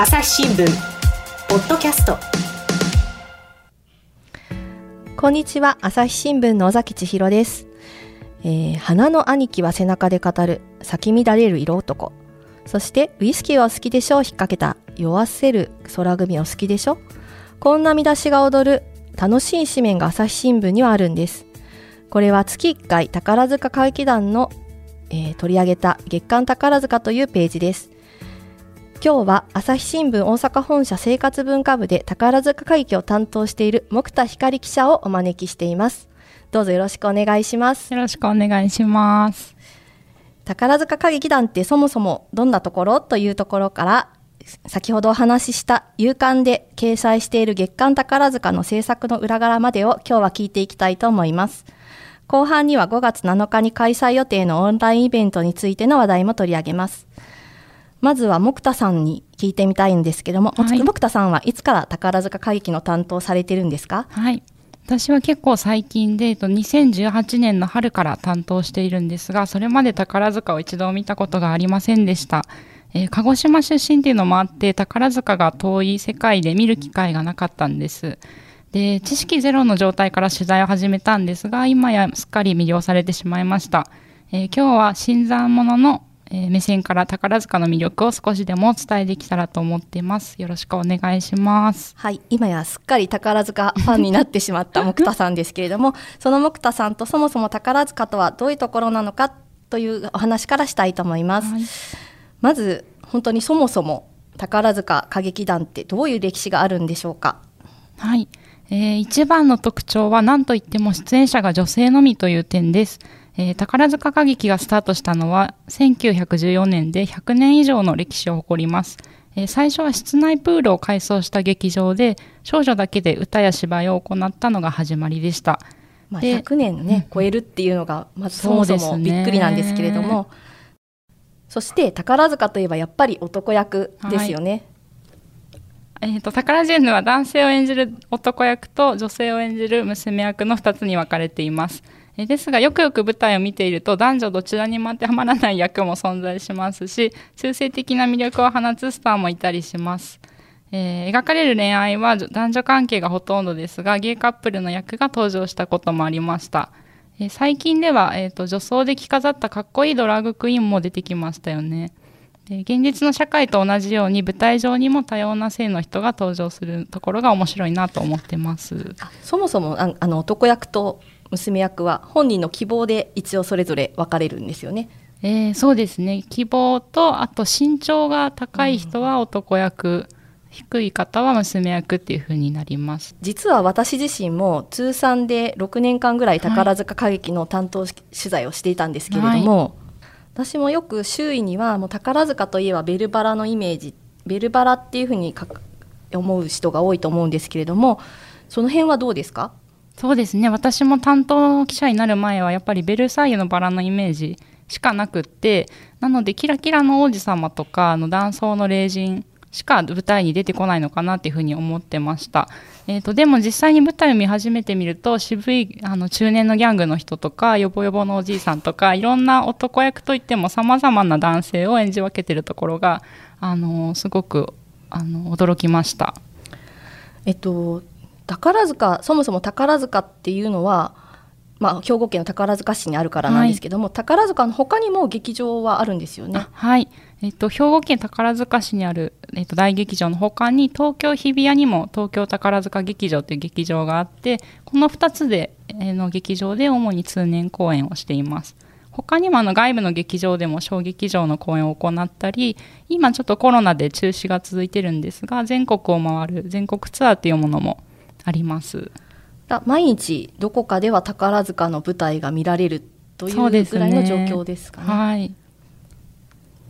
朝日新聞ポッドキャスト。こんにちは朝日新聞の尾崎千尋です、えー花の兄貴は背中で語る咲き乱れる色男。そしてウイスキーは好きでしょう引っ掛けた酔わせる空組お好きでしょこんな見出しが踊る楽しい紙面が朝日新聞にはあるんです。これは月1回宝塚歌劇団の、えー取り上げた月刊宝塚というページです。今日は朝日新聞大阪本社生活文化部で宝塚歌劇を担当している木田光記者をお招きしています。どうぞよろしくお願いします。よろしくお願いします。宝塚歌劇団ってそもそもどんなところというところから先ほどお話しした夕刊で掲載している月刊宝塚の制作の裏側までを今日は聞いていきたいと思います。後半には5月7日に開催予定のオンラインイベントについての話題も取り上げますまずは木田さんに聞いてみたいんですけども、はい木田さんはいつから宝塚歌劇の担当されてるんですか？はい。私は結構最近で、えっと、2018年の春から担当しているんですが、それまで宝塚を一度見たことがありませんでした。えー鹿児島出身っていうのもあって、宝塚が遠い世界で見る機会がなかったんです。で、知識ゼロの状態から取材を始めたんですが、今やすっかり魅了されてしまいました。えー今日は新参者の、えー目線から宝塚の魅力を少しでもお伝えできたらと思っています。よろしくお願いします。はい、今やすっかり宝塚ファンになってしまった木田さんですけれども、その木田さんとそもそも宝塚とはどういうところなのかというお話からしたいと思います。はいまず本当にそもそも宝塚歌劇団ってどういう歴史があるんでしょうか？はい、えー一番の特徴は何といっても出演者が女性のみという点です。えー宝塚歌劇がスタートしたのは1914年で100年以上の歴史を誇ります。えー最初は室内プールを改装した劇場で少女だけで歌や芝居を行ったのが始まりでした。まあ、で100年ね、超えるっていうのがまずそもそもびっくりなんですけれども、そして宝塚といえばやっぱり男役ですよね。えー、と宝ジェンヌは男性を演じる男役と女性を演じる娘役の2つに分かれています。えですがよくよく舞台を見ていると男女どちらにも当てはまらない役も存在しますし中性的な魅力を放つスターもいたりします。えー描かれる恋愛は男女関係がほとんどですがゲイカップルの役が登場したこともありました。えー最近では、えー、と女装で着飾ったかっこいいドラァグクイーンも出てきましたよね。で現実の社会と同じように舞台上にも多様な性の人が登場するところが面白いなと思ってます。そもそもああの男役と娘役は本人の希望で一応それぞれ分かれるんですよね。えーそうですね。希望とあと身長が高い人は男役、低い方は娘役っていう風になります。実は私自身も通算で6年間ぐらい宝塚歌劇の担当し取材をしていたんですけれども、私もよく周囲にはもう宝塚といえばベルバラのイメージベルバラっていうふうにか思う人が多いと思うんですけれどもその辺はどうですか？そうですね私も担当記者になる前はやっぱりベルサイユのバラのイメージしかなくってなのでキラキラの王子様とかの断層の霊人しか舞台に出てこないのかなっていうふうに思ってました、えー、とでも実際に舞台を見始めてみると渋いあの中年のギャングの人とかヨボヨボのおじいさんとかいろんな男役といってもさまざまな男性を演じ分けてるところがあのすごくあの驚きました。えっと宝塚そもそも宝塚っていうのは、まあ、兵庫県の宝塚市にあるからなんですけども、宝塚の他にも劇場はあるんですよね。あ。はい、えっと、兵庫県宝塚市にある、えっと、大劇場の他に東京日比谷にも東京宝塚劇場という劇場があってこの2つで、えーの劇場で主に通年公演をしています。他にもあの外部の劇場でも小劇場の公演を行ったり今ちょっとコロナで中止が続いてるんですが全国を回る全国ツアーというものもありますだ毎日どこかでは宝塚の舞台が見られるというぐらいの状況ですかね。はい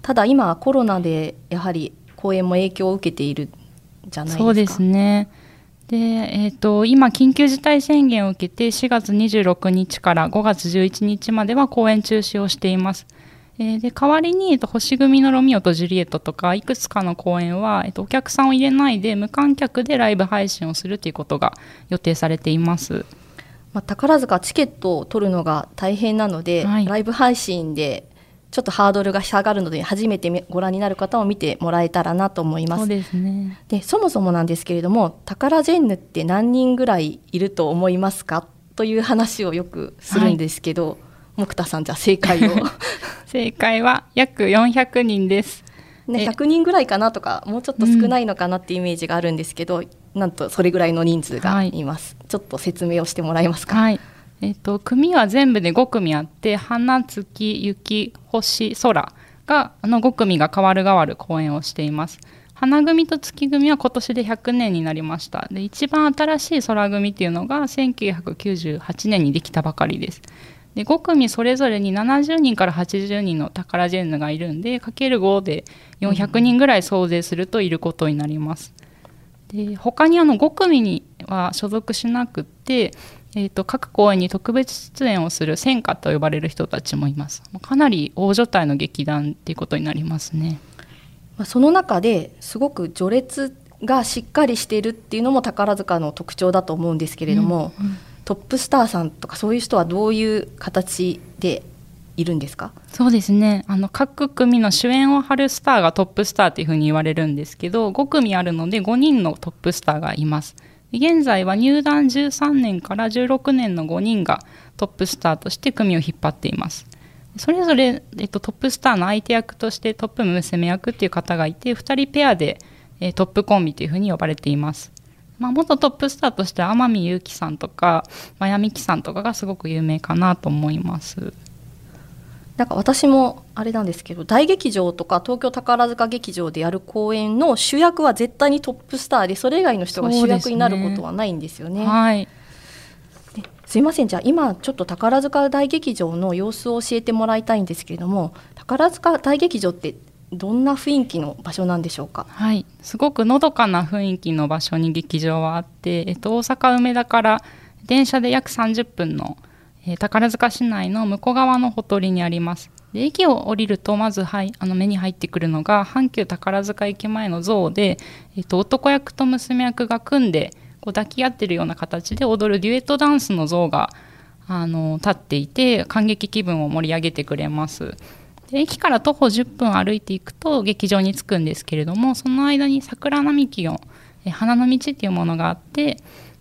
ただ今はコロナでやはり公演も影響を受けているんじゃないですか？そうですね。で、えー、と今、緊急事態宣言を受けて4月26日から5月11日までは公演中止をしています。えーで代わりに、えーと星組のロミオとジュリエットとかいくつかの公演は、えーとお客さんを入れないで無観客でライブ配信をするということが予定されています。まあ、宝塚チケットを取るのが大変なので、はいライブ配信でちょっとハードルが下がるので初めてご覧になる方も見てもらえたらなと思います。そうですねでそもそもなんですけれどもタカラジェンヌって何人ぐらいいると思いますか？という話をよくするんですけど、はい、木田さんじゃ正解を。正解は約400人です。ね、100人ぐらいかなとかもうちょっと少ないのかなってイメージがあるんですけど、うん、なんとそれぐらいの人数がい。ます、はい、ちょっと説明をしてもらえますか？はい。えーと、組は全部で5組あって花月雪星空があの5組が変わる変わる公演をしています。花組と月組は今年で100年になりました。で一番新しい空組っていうのが1998年にできたばかりですで5組それぞれに70人から80人のタカラジェンヌがいるんでかける5で400人ぐらい総勢するといることになります。で他にあの5組には所属しなくて、えーと、各公演に特別出演をする戦歌と呼ばれる人たちもいます。かなり大所帯の劇団っていうことになりますね。その中ですごく序列がしっかりしているっていうのも宝塚の特徴だと思うんですけれども、うんうんトップスターさんとかそういう人はどういう形でいるんですか？そうですね。あの各組の主演を張るスターがトップスターというふうに言われるんですけど5組あるので5人のトップスターがいます。現在は入団13年から16年の5人がトップスターとして組を引っ張っています。それぞれ、えっと、トップスターの相手役としてトップ娘役っていう方がいて2人ペアで、えトップコンビというふうに呼ばれています。まあ、元トップスターとして天海祐希さんとか真矢美樹さんとかがすごく有名かなと思います。なんか私もあれなんですけど大劇場とか東京宝塚劇場でやる公演の主役は絶対にトップスターでそれ以外の人が主役になることはないんですよね。はい、すいませんじゃあ今ちょっと宝塚大劇場の様子を教えてもらいたいんですけれども宝塚大劇場ってどんな雰囲気の場所なんでしょうか？はい、すごくのどかな雰囲気の場所に劇場はあって、えっと大阪梅田から電車で約30分の、えー、宝塚市内の向こう側のほとりにあります。で駅を降りるとまず、はい、あの目に入ってくるのが阪急宝塚駅前の像で、えっと、男役と娘役が組んでこう抱き合ってるような形で踊るデュエットダンスの像があの立っていて感激気分を盛り上げてくれます。で駅から徒歩10分歩いていくと劇場に着くんですけれどもその間に桜並木の、え花の道っていうものがあって、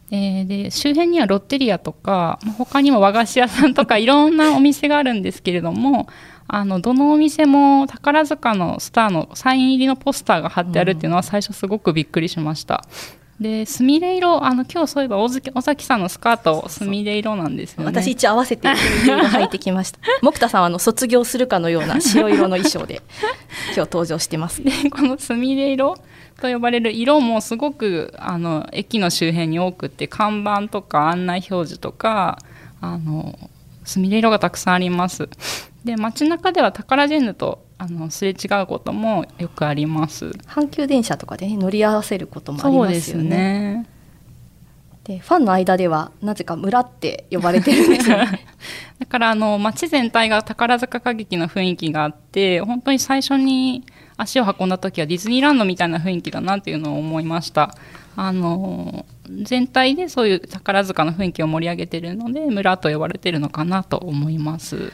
えー、で周辺にはロッテリアとか他にも和菓子屋さんとか いろんなお店があるんですけれどもあのどのお店も宝塚のスターのサイン入りのポスターが貼ってあるっていうのは最初すごくびっくりしました。で、すみれ色、あの、今日そういえば、尾崎さんのスカート、すみれ色なんですよね。私一応合わせて、色履いてきました。木田さんは、あの、卒業するかのような 白色の衣装で、今日登場してます。で、このすみれ色と呼ばれる色もすごく、あの、駅の周辺に多くて、看板とか案内表示とか、あの、すみれ色がたくさんあります。で、街中ではタカラジェンヌとあのすれ違うこともよくあります。阪急電車とかで、ね、乗り合わせることもありますよね。でファンの間ではなぜか村って呼ばれてるんですよね。だからあの街全体が宝塚歌劇の雰囲気があって本当に最初に足を運んだ時はディズニーランドみたいな雰囲気だなっていうのを思いました。あの全体でそういう宝塚の雰囲気を盛り上げてるので村と呼ばれてるのかなと思います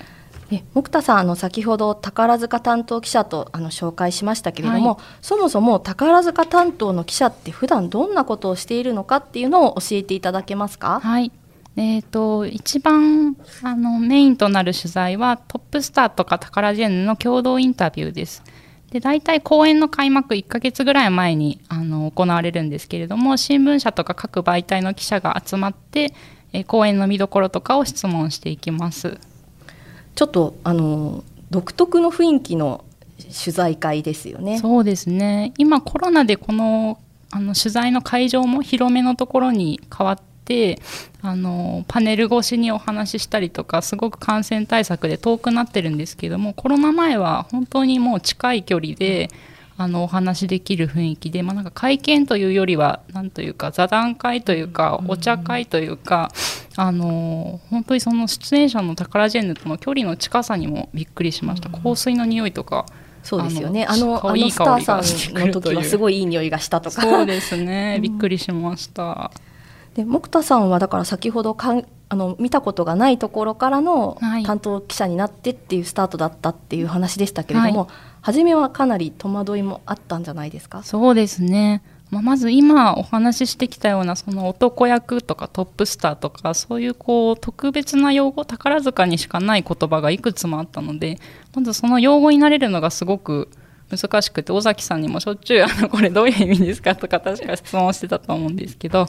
え木田さんあの先ほど宝塚担当記者とあの紹介しましたけれども、はい、そもそも宝塚担当の記者って普段どんなことをしているのかっていうのを教えていただけますか？はいえーと、一番あのメインとなる取材はトップスターとかタカラジェンヌの共同インタビューです。で大体公演の開幕1ヶ月ぐらい前にあの行われるんですけれども新聞社とか各媒体の記者が集まって、え公演の見どころとかを質問していきます。ちょっとあの独特の雰囲気の取材会ですよね。そうですね今コロナでこのあの取材の会場も広めのところに変わってあのパネル越しにお話ししたりとかすごく感染対策で遠くなってるんですけどもコロナ前は本当にもう近い距離で。あのお話できる雰囲気で、まあ、なんか会見というよりは何というか座談会というかお茶会というか、あの本当にその出演者のタカラジェンヌとの距離の近さにもびっくりしました、香水の匂いとかそうですよね。あのあのスターさんの時はすごいいい匂いがしたとか。そうですね。びっくりしました、で木田さんはだから先ほどかんあの見たことがないところからのはい。担当記者になってっていうスタートだったっていう話でしたけれども、初めはかなり戸惑いもあったんじゃないですか？そうですね、まあ、まず今お話ししてきたようなその男役とかトップスターとかそういうこう特別な用語宝塚にしかない言葉がいくつもあったのでまずその用語になれるのがすごく難しくて尾崎さんにもしょっちゅうあのこれどういう意味ですかとか確か質問してたと思うんですけど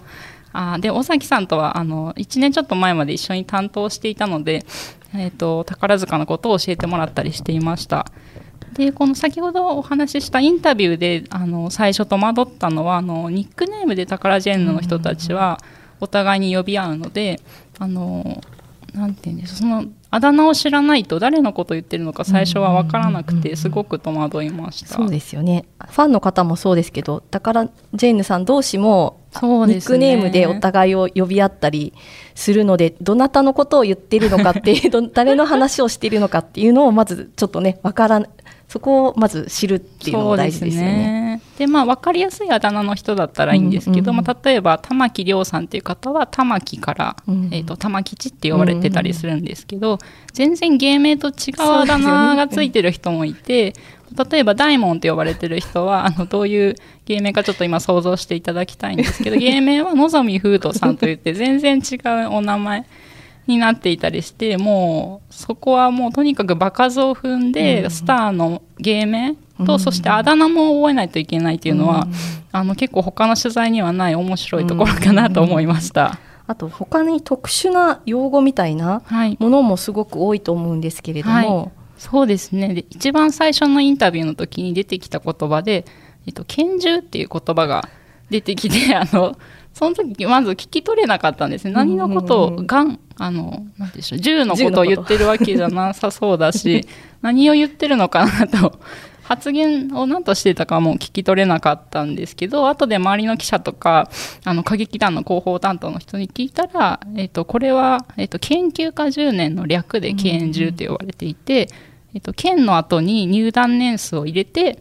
あーで尾崎さんとはあの1年ちょっと前まで一緒に担当していたので、えー、と宝塚のことを教えてもらったりしていました。でこの先ほどお話ししたインタビューであの最初戸惑ったのはあのニックネームでタカラジェンヌの人たちはお互いに呼び合うのであのなんていうんですそのあだ名を知らないと誰のことを言ってるのか最初は分からなくてすごく戸惑いました。そうですよね。ファンの方もそうですけどだからジェーヌさん同士もニッそうですね。クネームでお互いを呼び合ったりするのでどなたのことを言っているのかっていうど 誰の話をしているのかっていうのをまずちょっとねわからんそこをまず知るっていうのも大事ですよね。でまあ分かりやすいあだ名の人だったらいいんですけど、うんうんうん。まあ、例えば玉木亮さんっていう方は玉木から、うん。えー、と玉吉って呼ばれてたりするんですけど、全然芸名と違うあだ名がついてる人もいて、例えば大門って呼ばれてる人はあのどういう芸名かちょっと今想像していただきたいんですけど芸名はのぞみフードさんといって全然違うお名前になっていたりしてもうそこはもうとにかく場数を踏んで、スターの芸名と、うん。そしてあだ名も覚えないといけないっていうのは、あの結構他の取材にはない面白いところかなと思いました。あと他に特殊な用語みたいなはい。ものもすごく多いと思うんですけれども、そうですね。で一番最初のインタビューの時に出てきた言葉で「えっと、拳銃」っていう言葉が出てきてあのその時まず聞き取れなかったんですね。何のことをがんあのなんていうんでしょう。銃のことを言ってるわけじゃなさそうだし 何を言ってるのかなと。発言を何としてたかも聞き取れなかったんですけど後で周りの記者とかあの歌劇団の広報担当の人に聞いたら、えっと、これは、えっと、研究家10年の略で研10と呼ばれていて、えっと、県の後に入団年数を入れて、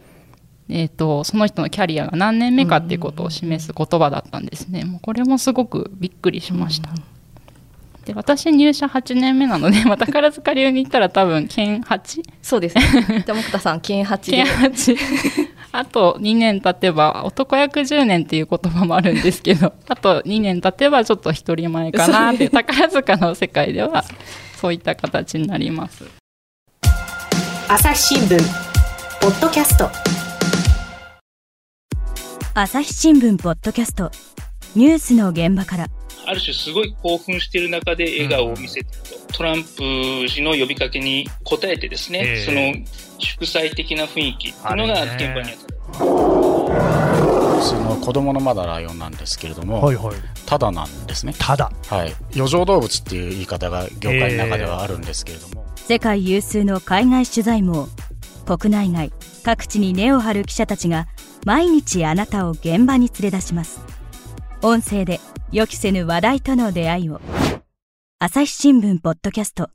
えっと、その人のキャリアが何年目かっていうことを示す言葉だったんですね。もうこれもすごくびっくりしました。で私入社8年目なので、まあ、宝塚流に行ったら多分県 8? そうですねじゃあ木田さん金八で県8あと2年経てば男役10年っていう言葉もあるんですけど あと2年経てばちょっと一人前かなっていう宝塚の世界ではそういった形になります。朝日新聞ポッドキャスト朝日新聞ポッドキャストニュースの現場からある種すごい興奮している中で笑顔を見せてると、トランプ氏の呼びかけに応えてですね、ええその祝祭的な雰囲気っていうのが現場にあった。その子供のまだライオンなんですけれども、はいはい。ただなんですね。ただ。はい。余剰動物っていう言い方が業界の中ではあるんですけれども、世界有数の海外取材網国内外各地に根を張る記者たちが毎日あなたを現場に連れ出します。音声で予期せぬ話題との出会いを。朝日新聞ポッドキャスト。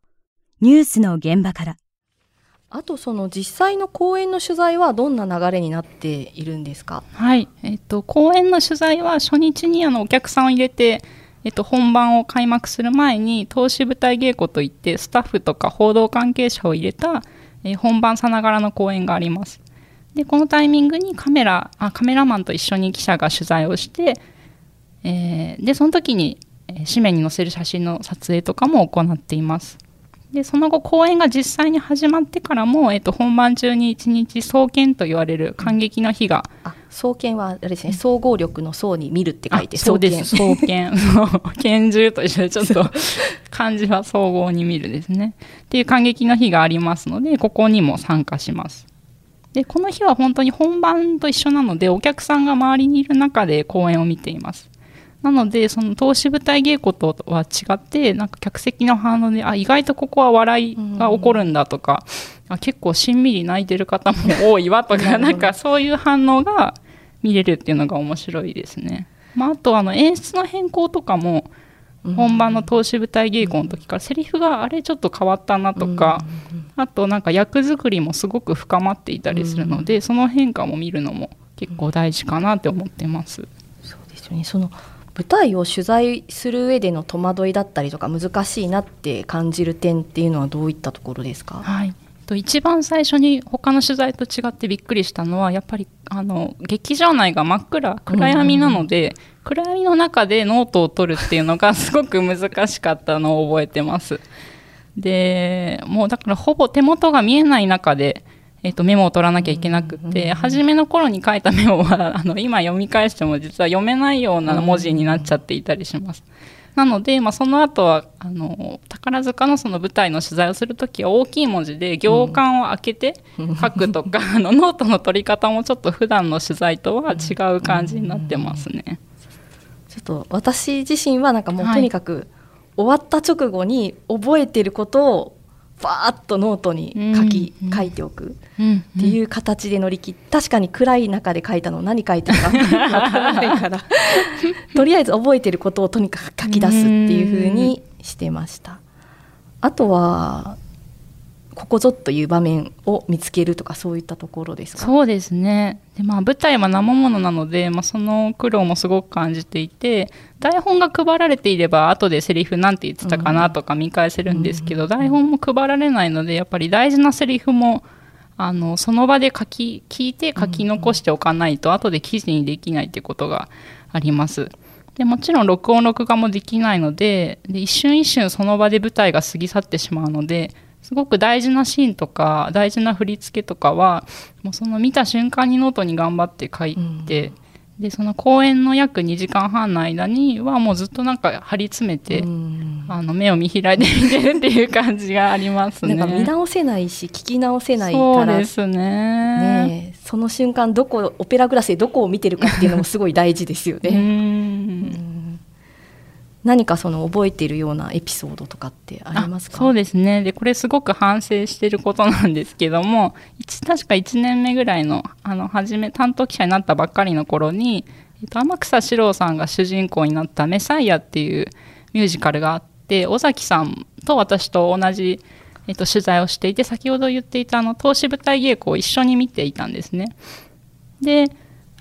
ニュースの現場から。あとその実際の公演の取材はどんな流れになっているんですか？はい、えっと、公演の取材は初日にあのお客さんを入れて、えっと、本番を開幕する前に投資舞台稽古といってスタッフとか報道関係者を入れた、えー本番さながらの公演がありますでこのタイミングにカメラあカメラマンと一緒に記者が取材をして、えーでその時に、えー紙面に載せる写真の撮影とかも行っています。でその後公演が実際に始まってからも、えっと、本番中に一日総見と言われる感激の日があ総研はあれですね。総合力の総に見るって書いてあそうです。総総研拳銃と一緒でちょっと漢字は総合に見るですね。っていう感激の日がありますのでここにも参加しますでこの日は本当に本番と一緒なのでお客さんが周りにいる中で公演を見ています。なのでその投資舞台稽古とは違ってなんか客席の反応であ意外とここは笑いが起こるんだとか、あ結構しんみり泣いてる方も多いわとか なんかそういう反応が見れるっていうのが面白いですね。まあ、あとあの演出の変更とかも本番の投資舞台稽古の時からセリフがあれちょっと変わったなとかあとなんか役作りもすごく深まっていたりするのでその変化も見るのも結構大事かなって思ってます。そうですよね。その舞台を取材する上での戸惑いだったりとか難しいなって感じる点っていうのはどういったところですか？はい。と一番最初に他の取材と違ってびっくりしたのはやっぱりあの劇場内が真っ暗暗闇なので、暗闇の中でノートを取るっていうのがすごく難しかったのを覚えてますでもうだからほぼ手元が見えない中で、えっとメモを取らなきゃいけなくて、初めの頃に書いたメモはあの今読み返しても実は読めないような文字になっちゃっていたりします。なので、まあ、その後はあの宝塚のその舞台の取材をする時は大きい文字で行間を開けて書くとか、あのノートの取り方もちょっと普段の取材とは違う感じになってますね。ちょっと私自身はなんかもうとにかく終わった直後に覚えてることをバーッとノートに書き、うん書いておく。うんっていう形で乗り切って確かに暗い中で書いたの何書いたかわからないから。とりあえず覚えてることをとにかく書き出すっていう風にしてました。あとはここぞという場面を見つけるとかそういったところですか？そうですね。で、まあ、舞台は生ものなので、まあ、その苦労もすごく感じていて台本が配られていれば後でセリフなんて言ってたかなとか見返せるんですけど、台本も配られないのでやっぱり大事なセリフもあのその場で書き聞いて書き残しておかないと後で記事にできないってことがあります。でもちろん録音録画もできないのでで一瞬一瞬その場で舞台が過ぎ去ってしまうのですごく大事なシーンとか大事な振り付けとかはもうその見た瞬間にノートに頑張って書いて、でその公演の約2時間半の間にはもうずっとなんか張り詰めて、うんあの目を見開いて見てるっていう感じがありますね。なんか見直せないし聞き直せないそからうですねねえその瞬間どこオペラグラスでどこを見てるかっていうのもすごい大事ですようね。何かその覚えているようなエピソードとかってありますか？そうですねでこれすごく反省していることなんですけども確か1年目ぐらいのあの初め担当記者になったばっかりの頃に、えっと、天草四郎さんが主人公になった「メサイア」っていうミュージカルがあって尾崎さんと私と同じ、えっと、取材をしていて先ほど言っていたあの投資舞台稽古を一緒に見ていたんですね。で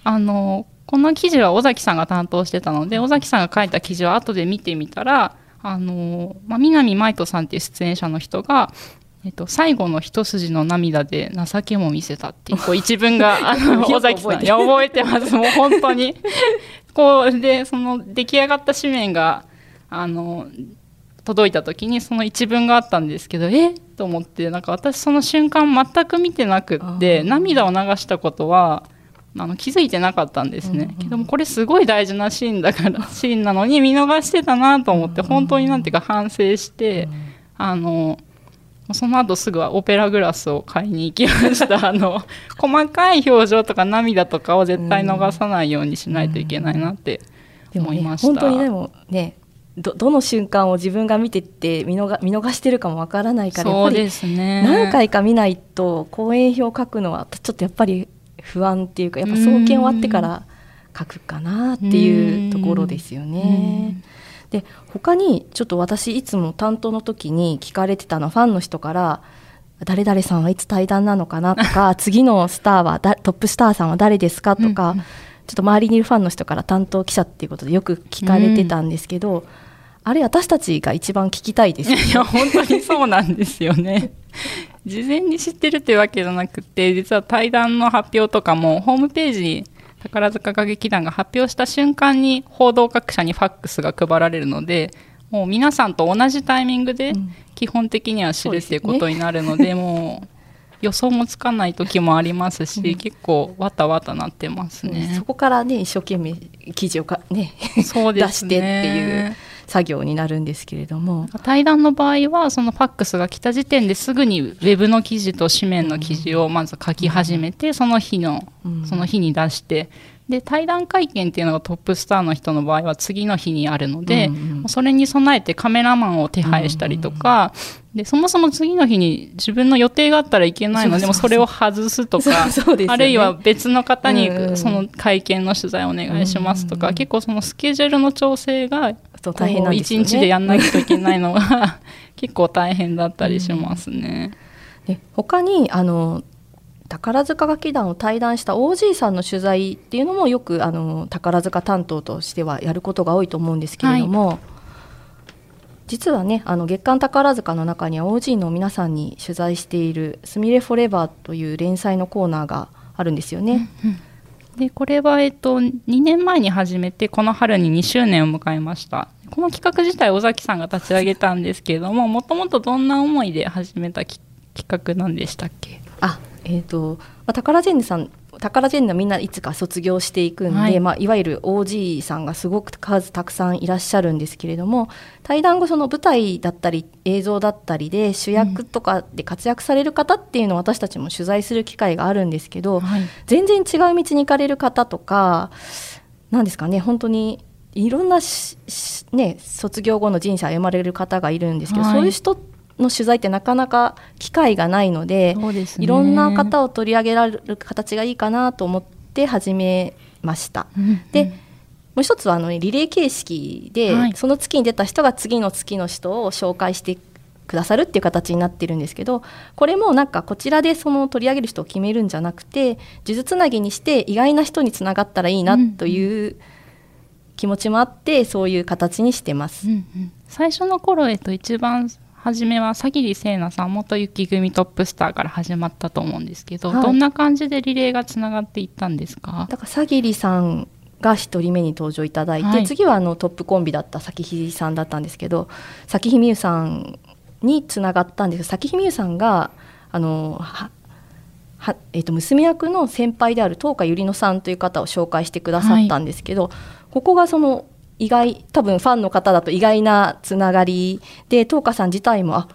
あのこの記事は尾崎さんが担当してたので尾崎さんが書いた記事を後で見てみたらあの、まあ、南舞人さんっていう出演者の人が、えっと、最後の一筋の涙で情けも見せたっていうこう一文が あの尾崎さんいや覚えてます。もう本当に。こうでその出来上がった紙面があの届いた時にその一文があったんですけどえ？っと思ってなんか私その瞬間全く見てなくって涙を流したことはあの気づいてなかったんですね、けどもこれすごい大事なシーンだから シーンなのに見逃してたなと思って本当になんていうか反省して、あのその後すぐはオペラグラスを買いに行きました。あの細かい表情とか涙とかを絶対逃さないようにしないといけないなって思いました、本当にでもねどどの瞬間を自分が見てって見逃見逃してるかもわからないからそうですね。何回か見ないと講演表を書くのはちょっとやっぱり不安っていうかやっぱ総研終わってから書くかなっていうところですよね。で他にちょっと私いつも担当の時に聞かれてたのファンの人から「誰々さんはいつ対談なのかな?」とか「次のスターはだトップスターさんは誰ですか?」とか、うんうんちょっと周りにいるファンの人から担当記者っていうことでよく聞かれてたんですけど、あれ私たちが一番聞きたいですよね。いや本当にそうなんですよね。事前に知ってるというわけじゃなくて実は対談の発表とかもホームページに宝塚歌劇団が発表した瞬間に報道各社にファックスが配られるのでもう皆さんと同じタイミングでうん。基本的には知るっていうことになるので,、もう予想もつかない時もありますし、結構わたわたなってますね。そこからね一生懸命記事をか、ね、そうですね。出してっていう作業になるんですけれども。対談の場合はそのファックスが来た時点ですぐにウェブの記事と紙面の記事をまず書き始めて、その日のうん。その日に出してで対談会見っていうのがトップスターの人の場合は次の日にあるので、うんうん。それに備えてカメラマンを手配したりとか、でそもそも次の日に自分の予定があったらいけないのでもそれを外すとか あるいは別の方にうんうんその会見の取材お願いしますとか、結構そのスケジュールの調整がそう大変なんですよね一日でやんなきゃいけないのが 結構大変だったりしますね。で他にあの宝塚楽団を対談した OG さんの取材っていうのもよくあの宝塚担当としてはやることが多いと思うんですけれども、実はねあの月刊宝塚の中には OG の皆さんに取材している「すみれフォレバー」という連載のコーナーがあるんですよね。でこれは、えっと、2年前に始めてこの春に2周年を迎えました。この企画自体尾崎さんが立ち上げたんですけれどももともとどんな思いで始めた企画なんでしたっけ？あえーとまあ、タカラジェンヌさんタカラジェンヌはみんないつか卒業していくんで、はい。まあ、いわゆる OG さんがすごく数たくさんいらっしゃるんですけれども対談後その舞台だったり映像だったりで主役とかで活躍される方っていうのを私たちも取材する機会があるんですけど、はい、全然違う道に行かれる方とか何ですかね本当にいろんなね、卒業後の人生を歩まれる方がいるんですけど、はい、そういう人の取材ってなかなか機会がないので、ね、いろんな方を取り上げられる形がいいかなと思って始めました。うんうん、でもう一つはあのリレー形式で、はい、その月に出た人が次の月の人を紹介してくださるっていう形になってるんですけどこれもなんかこちらでその取り上げる人を決めるんじゃなくて数珠つなぎにして意外な人につながったらいいなという気持ちもあってそういう形にしてます。うんうん、最初の頃、えっと、一番初めは佐桐聖奈さん元雪組トップスターから始まったと思うんですけど、はい、どんな感じでリレーがつながっていったんですか？だから佐桐さんが1人目に登場いただいて、はい、次はあのトップコンビだった咲ひさんだったんですけど咲ひみゆさんにつながったんです。けど咲ひみゆさんがあのはえー、と娘役の先輩である東花ゆりのさんという方を紹介してくださったんですけど、はい、ここがその意外多分ファンの方だと意外なつながりで東花さん自体もあ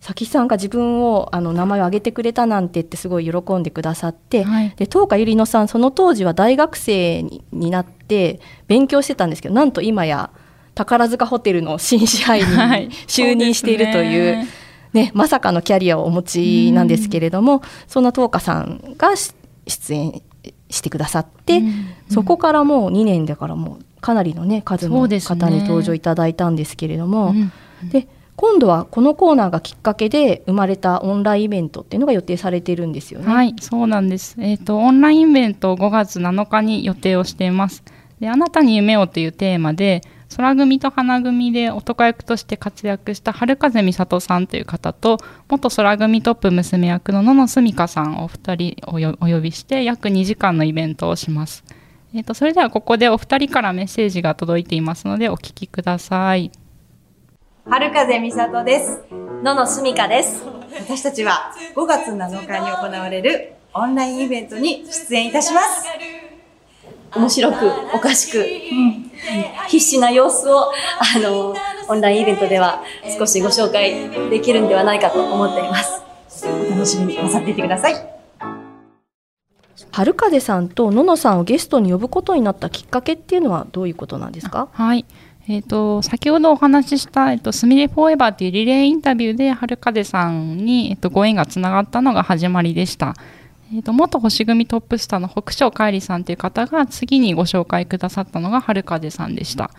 咲さんが自分をあの名前を挙げてくれたなんてってすごい喜んでくださって、はい、で東花ゆりのさんその当時は大学生になって勉強してたんですけどなんと今や宝塚ホテルの新支配人に 就任しているというはい、ね、まさかのキャリアをお持ちなんですけれども、そんな東花さんが出演してくださって、そこからもう2年だからもうかなりのね数の方に登場いただいたんですけれども、ねうん、で今度はこのコーナーがきっかけで生まれたオンラインイベントっていうのが予定されているんですよね。はいそうなんです、えーと、オンラインイベントを5月7日に予定をしています。であなたに夢をというテーマで空組と花組で男役として活躍した春風美里さんという方と元空組トップ娘役の野々すみかさんお二人をお呼びして約2時間のイベントをします。えーと、それではここでお二人からメッセージが届いていますのでお聞きください。春風美里です。野野すみかです。私たちは5月7日に行われるオンラインイベントに出演いたします。面白くおかしく、うん、必死な様子をあのオンラインイベントでは少しご紹介できるんではないかと思っています。お楽しみになさっていてください。春風さんとののさんをゲストに呼ぶことになったきっかけっていうのはどういうことなんですか？はい。えーと、先ほどお話しした、えーと、スミレフォーエバーというリレーインタビューで春風さんに、えーと、ご縁がつながったのが始まりでした。えー、と元星組トップスターの北翔海莉さんという方が次にご紹介くださったのが春風さんでした。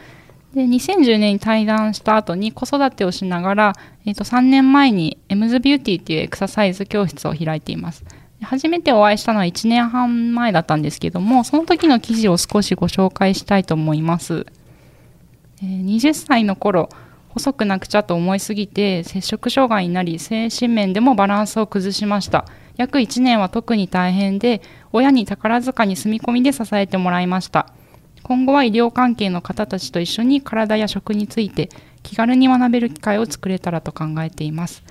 で2010年に対談した後に子育てをしながら、えー、と3年前にエムズビューティーというエクササイズ教室を開いています。初めてお会いしたのは1年半前だったんですけどもその時の記事を少しご紹介したいと思います、えー、20歳の頃細くなくちゃと思いすぎて摂食障害になり精神面でもバランスを崩しました約1年は特に大変で親に宝塚に住み込みで支えてもらいました。今後は医療関係の方たちと一緒に体や食について気軽に学べる機会を作れたらと考えています。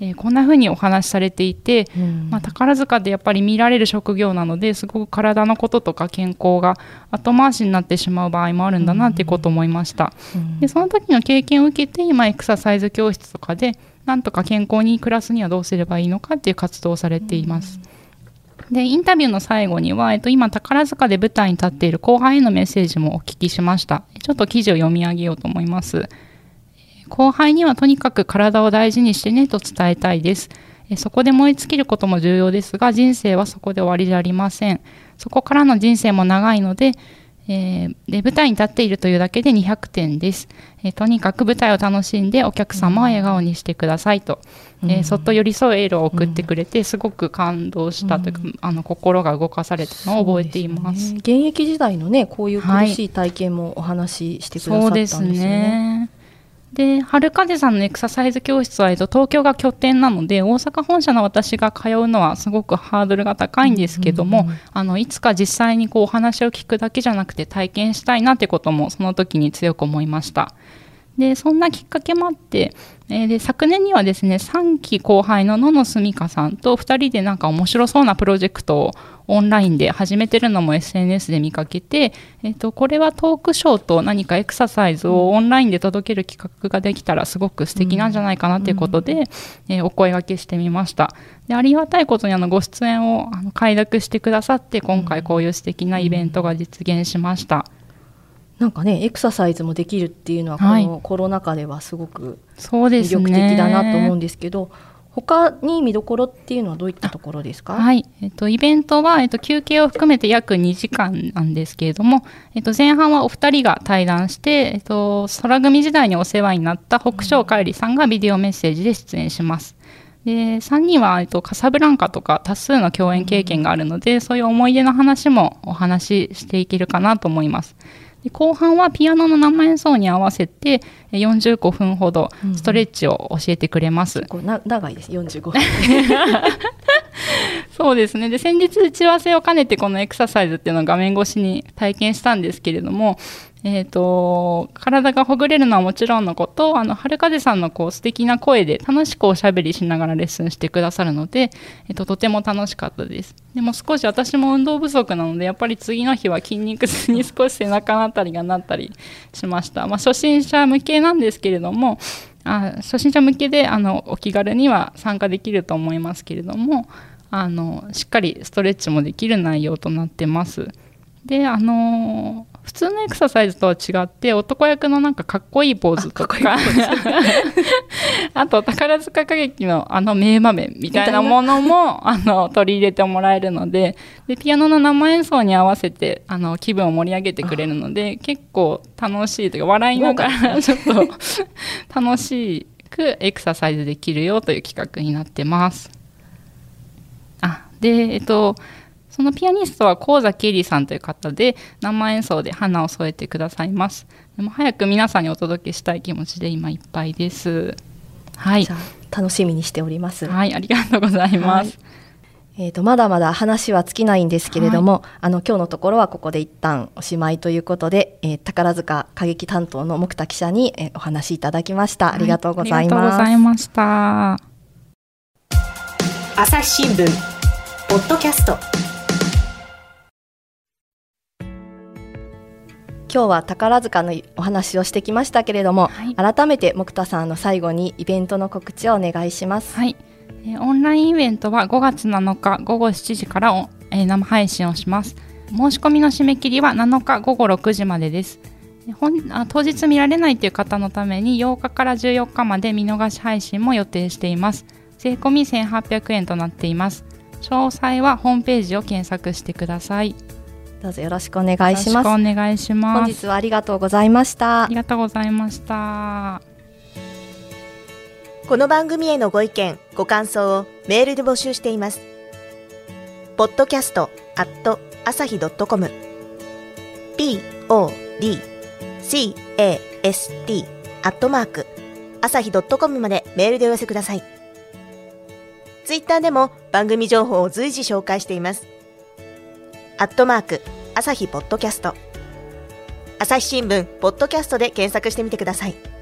えー、こんな風にお話しされていて、うん、まあ、宝塚でやっぱり見られる職業なのですごく体のこととか健康が後回しになってしまう場合もあるんだなっていうことを思いました、うん、でその時の経験を受けて今エクササイズ教室とかでなんとか健康に暮らすにはどうすればいいのかっていう活動をされています、うん、でインタビューの最後には、えっと、今宝塚で舞台に立っている後輩へのメッセージもお聞きしましたちょっと記事を読み上げようと思います後輩にはとにかく体を大事にしてねと伝えたいです。そこで燃え尽きることも重要ですが、人生はそこで終わりじゃありません。そこからの人生も長いので、えーで舞台に立っているというだけで200点です、えーとにかく舞台を楽しんでお客様を笑顔にしてくださいと、えーそっと寄り添うエールを送ってくれてすごく感動したというか、あの心が動かされたのを覚えています。ね。現役時代のねこういう苦しい体験もお話ししてくださったんですよね。で、春風さんのエクササイズ教室は、えっと、東京が拠点なので、大阪本社の私が通うのはすごくハードルが高いんですけども、あの、いつか実際にこうお話を聞くだけじゃなくて体験したいなってこともその時に強く思いました。で、そんなきっかけもあって、えーで昨年にはですね、3期後輩の野野すみかさんと2人でなんか面白そうなプロジェクトをオンラインで始めてるのも SNS で見かけて、えっとこれはトークショーと何かエクササイズをオンラインで届ける企画ができたらすごく素敵なんじゃないかなということで、えーお声掛けしてみました。でありがたいことにあのご出演をあの快諾してくださって今回こういう素敵なイベントが実現しました、なんかねエクササイズもできるっていうのはこはいのコロナ禍ではすごく魅力的だなと思うんですけど、他に見どころっていうのはどういったところですか？はい、えっと、イベントは、えっと、休憩を含めて約2時間なんですけれども、えっと、前半はお二人が対談して、えっと、空組時代にお世話になった北昇海里さんがビデオメッセージで出演します。で3人は、えっと、カサブランカとか多数の共演経験があるので、そういう思い出の話もお話ししていけるかなと思います。で後半はピアノの生演奏に合わせてえ45分ほどストレッチを教えてくれます。こうな長いです45分。そうですね。で、先日打ち合わせを兼ねてこのエクササイズっていうのを画面越しに体験したんですけれども、えっ、と、体がほぐれるのはもちろんのこと、あの、春風さんのこう素敵な声で楽しくおしゃべりしながらレッスンしてくださるので、えっ、と、とても楽しかったです。でも少し私も運動不足なので、やっぱり次の日は筋肉痛に 少し背中のあたりがなったりしました。まあ、初心者向けなんですけれども、あ初心者向けであのお気軽には参加できると思いますけれどもあのしっかりストレッチもできる内容となってます。であの普通のエクササイズとは違って男役のなんかかっこいいポーズとか。あ と宝塚歌劇のあの名場面みたいなものもあの取り入れてもらえるのででピアノの生演奏に合わせてあの気分を盛り上げてくれるので結構楽しいというか笑いながら ちょっと楽しくエクササイズできるよという企画になってます。あでえっとそのピアニストは高崎恵里さんという方で生演奏で花を添えてくださいます。でも早く皆さんにお届けしたい気持ちで今いっぱいです。はい楽しみにしております。はい、ありがとうございます。えー、とまだまだ話は尽きないんですけれども、あの今日のところはここで一旦おしまいということで、えー宝塚歌劇担当の木田記者に、えーお話しいただきました。ありがとうございありがとうます。ございました。朝日新聞ポッドキャスト今日は宝塚のお話をしてきましたけれども、はい。改めて木田さんの最後にイベントの告知をお願いします。はい、えーオンラインイベントは5月7日午後7時からお、えー生配信をします。申し込みの締め切りは7日午後6時までです。で本あ当日見られないという方のために8日から14日まで見逃し配信も予定しています。税込み1800円となっています。詳細はホームページを検索してくださいどうぞよろしくお願いしよろます。しくお願いします本日はありがとうございましたあり。がとうございましたこの番組へのご意見、ご感想をメールで募集しています。podcast at 朝日 .com p o d c a s t アットマーク朝日 .com までメールでお寄せください。ツイッターでも番組情報を随時紹介しています。アットマーク朝日ポッドキャスト朝日新聞ポッドキャストで検索してみてください。